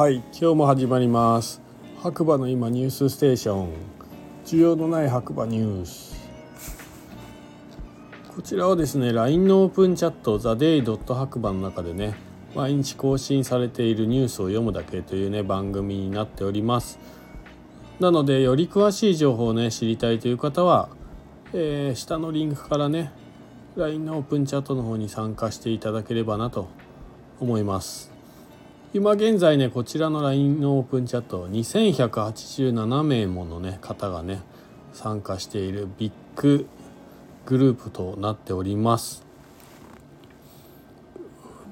はい今日も始まります。白馬の今ニュースステーション。需要のない白馬ニュース。こちらはですね LINE のオープンチャットザデイドット白馬の中でね毎日更新されているニュースを読むだけというね番組になっております。なのでより詳しい情報をね知りたいという方は、えー、下のリンクからね LINE のオープンチャットの方に参加していただければなと思います。今現在ねこちらの LINE のオープンチャット2187名ものね方がね参加しているビッググループとなっております。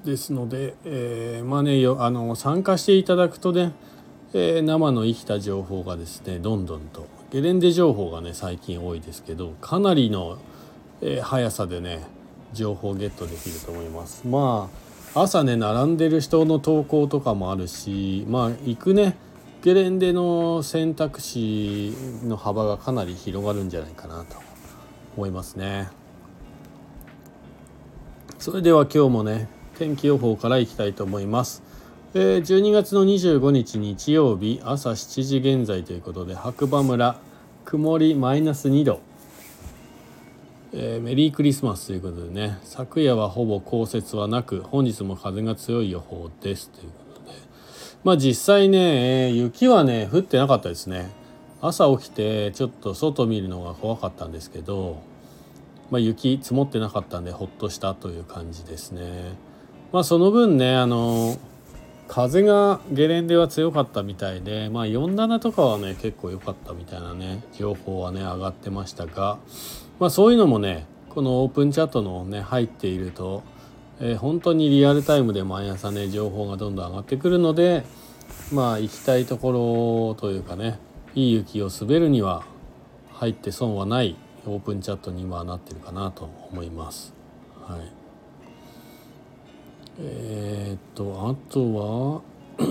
ですので、えー、まあねよあの参加していただくとね、えー、生の生きた情報がですねどんどんとゲレンデ情報がね最近多いですけどかなりの、えー、速さでね情報をゲットできると思います。まあ朝ね並んでる人の投稿とかもあるしまあ行くね。ゲレンデの選択肢の幅がかなり広がるんじゃないかなと思いますね。それでは今日もね天気予報からいきたいと思います、えー、12月の25日日曜日朝7時現在ということで白馬村曇りマイナス2度。えー、メリークリスマスということでね昨夜はほぼ降雪はなく本日も風が強い予報ですということで。まあ実際ね、えー、雪はね降ってなかったですね。朝起きてちょっと外見るのが怖かったんですけど、まあ、雪積もってなかったんでほっとしたという感じですね。まあその分ねあの風がゲレンデは強かったみたいでまあ47とかはね結構良かったみたいなね情報はね上がってましたがまあ、そういうのもねこのオープンチャットのね入っていると、えー、本当にリアルタイムで毎朝ね情報がどんどん上がってくるのでまあ行きたいところというかねいい雪を滑るには入って損はないオープンチャットに今はなってるかなと思います。はい、えー、っとあとは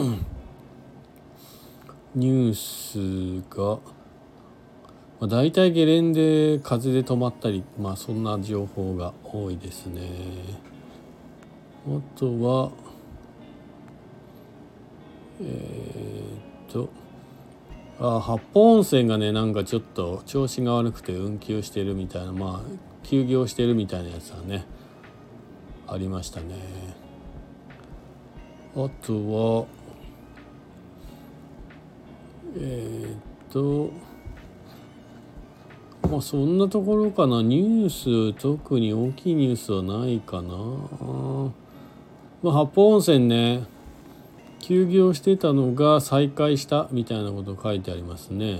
ニュースがまあ、大体ゲレンデ風で止まったりまあそんな情報が多いですね。あとはえー、っとあ八方温泉がねなんかちょっと調子が悪くて運休してるみたいなまあ休業してるみたいなやつはねありましたね。あとはえー、っとまあそんなところかな。ニュース特に大きいニュースはないかな。まあ八方温泉ね休業してたのが再開したみたいなこと書いてありますね。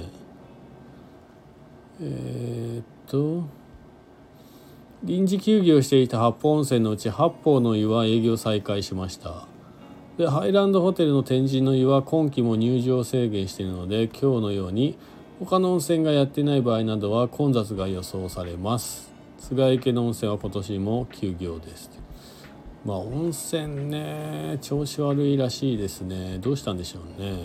えー、っと臨時休業していた八方温泉のうち八方の湯は営業再開しました。でハイランドホテルの天神の湯は今期も入場制限しているので今日のように他の温泉がやってない場合などは混雑が予想されます。菅池の温泉は今年も休業です。まあ温泉ね調子悪いらしいですね。どうしたんでしょうね。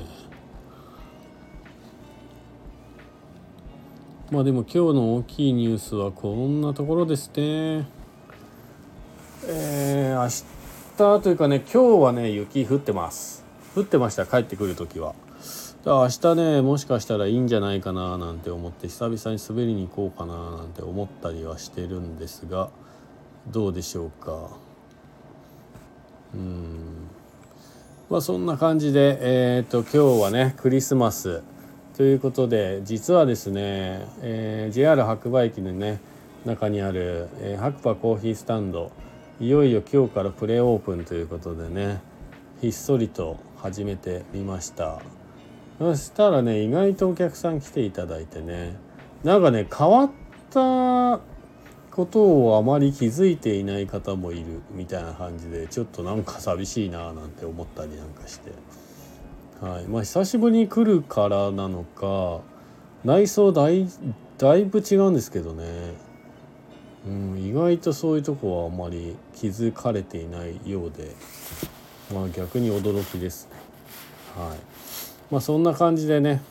まあでも今日の大きいニュースはこんなところですね。えー、明日というかね今日はね雪降ってます。降ってました帰ってくる時は。明日ねもしかしたらいいんじゃないかななんて思って久々に滑りに行こうかななんて思ったりはしてるんですがどうでしょうか。うん。まあそんな感じでえっ、と今日はねクリスマス。ということで実はですね、えー、JR 白馬駅のね中にある、えー、白馬コーヒースタンド。いよいよ今日からプレオープンということでねひっそりと始めてみました。そしたらね意外とお客さん来ていただいてねなんかね変わったことをあまり気づいていない方もいるみたいな感じでちょっとなんか寂しいななんて思ったりなんかして、はい。まあ、久しぶりに来るからなのか内装だいだいぶ違うんですけどね、うん、意外とそういうとこはあまり気づかれていないようで、まあ、逆に驚きですね。はい。まあ、そんな感じでね、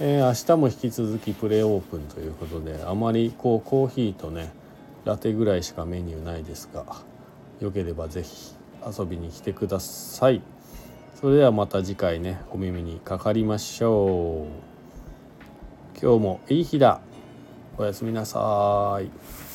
えー、明日も引き続きプレーオープンということであまりこうコーヒーとねラテぐらいしかメニューないですがよければ是非遊びに来てください。それではまた次回ねお耳にかかりましょう。今日もいい日だ。おやすみなさい。